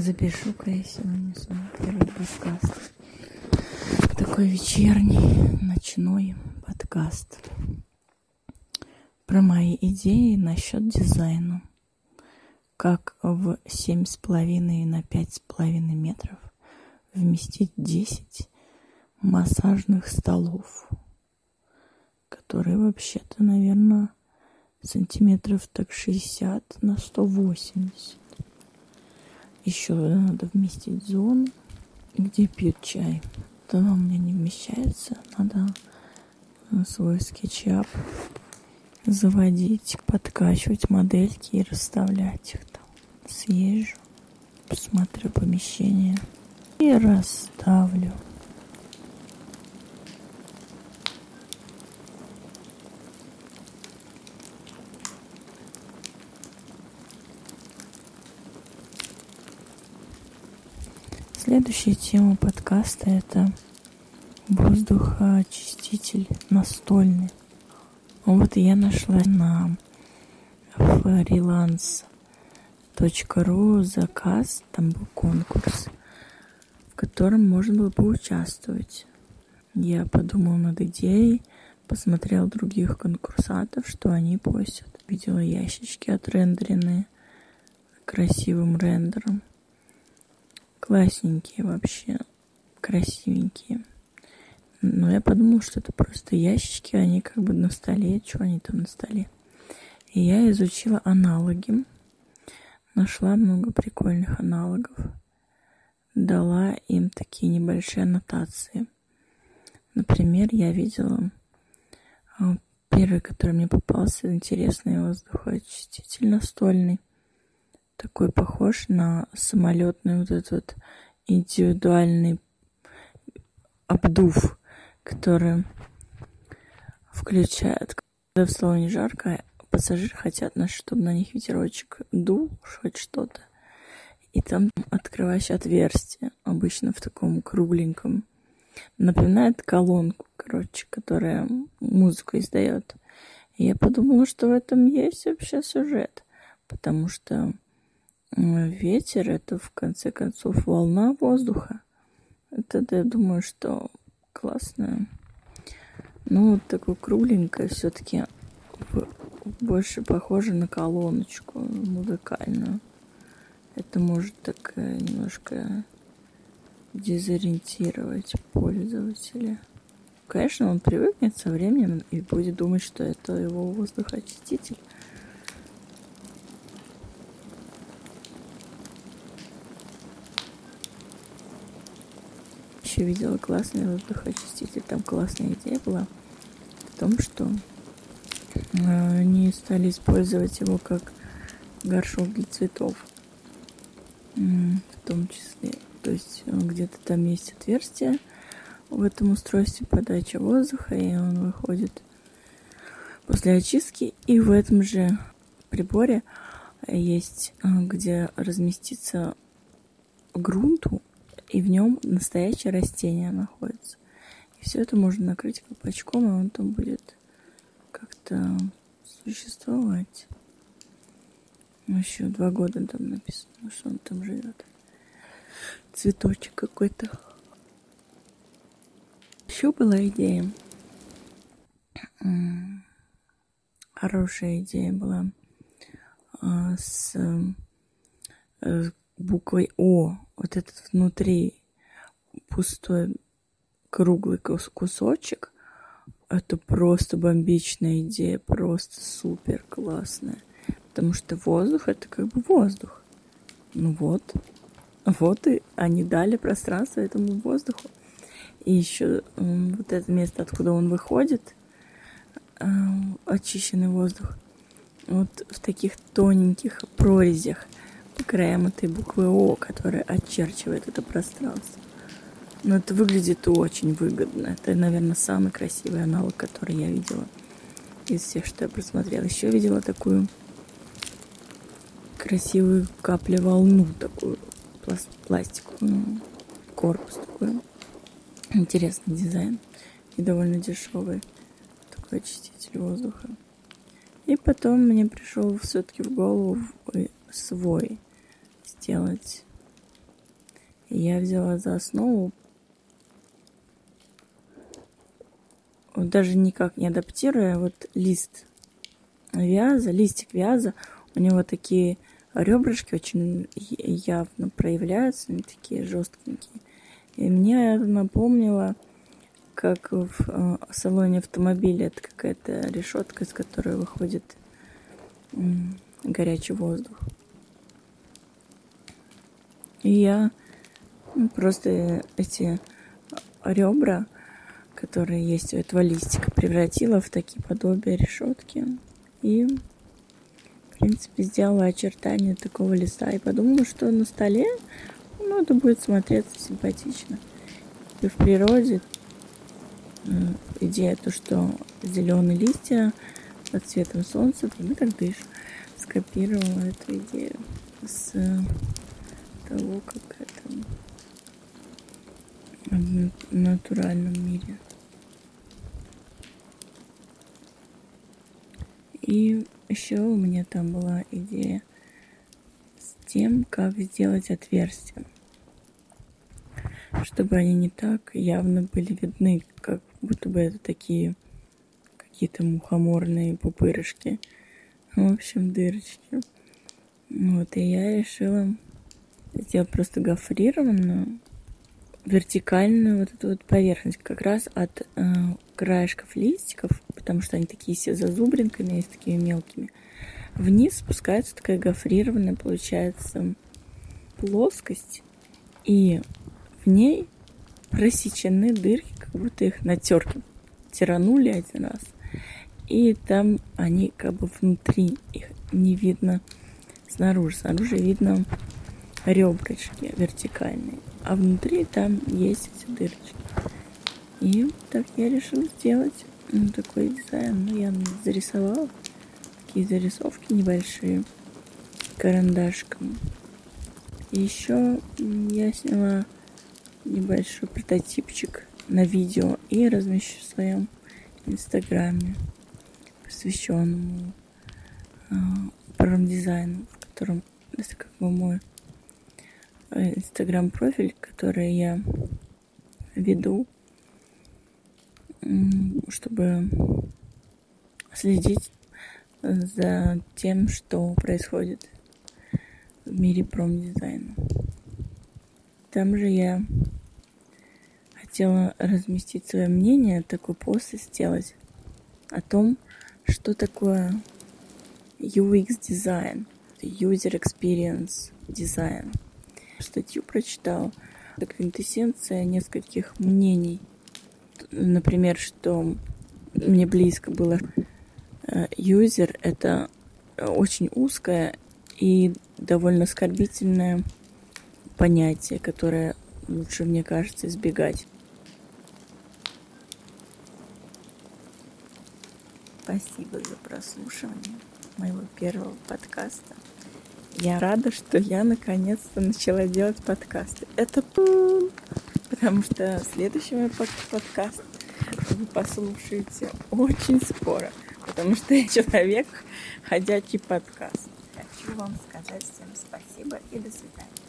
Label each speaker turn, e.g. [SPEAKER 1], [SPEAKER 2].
[SPEAKER 1] Запишу-ка я сегодня свой первый подкаст. Такой вечерний, ночной подкаст. Про мои идеи насчет дизайна. Как в семь с половиной на пять с половиной метров вместить 10 массажных столов, которые вообще-то, наверное, сантиметров так 60 на 180. Еще надо вместить зону, где пьют чай. Это у меня не вмещается. Надо свой скетчап заводить, подкачивать модельки и расставлять их там. Съезжу, посмотрю помещение и расставлю. Следующая тема подкаста – это воздухоочиститель настольный. Вот я нашла на freelance.ru заказ, там был конкурс, в котором можно было поучаствовать. Я подумала над идеей, посмотрела других конкурсантов, что они просят. Видела ящички отрендеренные красивым рендером – классненькие вообще, красивенькие. Но я подумала, что это просто ящички, они как бы на столе, что они там на столе. И я изучила аналоги, нашла много прикольных аналогов, дала им такие небольшие аннотации. Например, я видела а, первый, который мне попался, интересный воздухоочиститель настольный такой похож на самолетный вот этот вот индивидуальный обдув, который включает, когда в салоне жарко, пассажиры хотят, чтобы на них ветерочек дул, хоть что-то. И там открываешь отверстие, обычно в таком кругленьком. Напоминает колонку, короче, которая музыку издает. И я подумала, что в этом есть вообще сюжет. Потому что Ветер – это, в конце концов, волна воздуха. Это, я думаю, что классная. Ну, вот такое кругленькое все-таки больше похоже на колоночку музыкальную. Это может так немножко дезориентировать пользователя. Конечно, он привыкнет со временем и будет думать, что это его воздухоочиститель. Еще видела классный воздухоочиститель. Там классная идея была в том, что э, они стали использовать его как горшок для цветов. В том числе. То есть э, где-то там есть отверстие в этом устройстве подачи воздуха, и он выходит после очистки. И в этом же приборе есть, э, где разместится грунту и в нем настоящее растение находится. И все это можно накрыть колпачком, и он там будет как-то существовать. Ну, Еще два года там написано, что он там живет. Цветочек какой-то. Еще была идея. Хорошая идея была а, с э, буквой О, вот этот внутри пустой круглый кусочек, это просто бомбичная идея, просто супер классная. Потому что воздух это как бы воздух. Ну вот. Вот и они дали пространство этому воздуху. И еще вот это место, откуда он выходит, э, очищенный воздух, вот в таких тоненьких прорезях – краем этой буквы О, которая очерчивает это пространство. Но это выглядит очень выгодно. Это, наверное, самый красивый аналог, который я видела из всех, что я просмотрела. Еще видела такую красивую каплеволну, такую пласт пластиковую, корпус такой. Интересный дизайн и довольно дешевый такой очиститель воздуха. И потом мне пришел все-таки в голову свой сделать Я взяла за основу, вот даже никак не адаптируя, вот лист вяза, листик вяза, у него такие ребрышки очень явно проявляются, они такие жесткенькие. И мне это напомнило, как в э, салоне автомобиля это какая-то решетка, из которой выходит горячий воздух. И я ну, просто эти ребра, которые есть у этого листика, превратила в такие подобия решетки. И, в принципе, сделала очертания такого листа. И подумала, что на столе ну, это будет смотреться симпатично. И в природе идея то, что зеленые листья под цветом солнца, ну как дышь, скопировала эту идею с того, как это в натуральном мире. И еще у меня там была идея с тем, как сделать отверстие, чтобы они не так явно были видны, как будто бы это такие какие-то мухоморные пупырышки. В общем, дырочки. Вот, и я решила сделать просто гофрированную вертикальную вот эту вот поверхность как раз от э, краешков листиков, потому что они такие все зазубринками, есть такими мелкими. Вниз спускается такая гофрированная, получается, плоскость, и в ней просечены дырки, как будто их на тиранули один раз. И там они как бы внутри, их не видно снаружи. Снаружи видно ребрышки вертикальные, а внутри там есть эти дырочки. И так я решила сделать ну, такой дизайн. Ну, я зарисовала такие зарисовки небольшие карандашком. Еще я сняла небольшой прототипчик на видео и размещу в своем инстаграме, посвященному э, дизайну, в котором это как бы мой инстаграм-профиль, который я веду, чтобы следить за тем, что происходит в мире промдизайна. Там же я хотела разместить свое мнение, такой пост сделать о том, что такое UX дизайн, User Experience дизайн статью прочитала. Это квинтэссенция нескольких мнений. Например, что мне близко было э, юзер — это очень узкое и довольно оскорбительное понятие, которое лучше, мне кажется, избегать. Спасибо за прослушивание моего первого подкаста. Я рада, что я наконец-то начала делать подкасты. Это потому что следующий мой подкаст вы послушаете очень скоро, потому что я человек, ходячий подкаст. Хочу вам сказать всем спасибо и до свидания.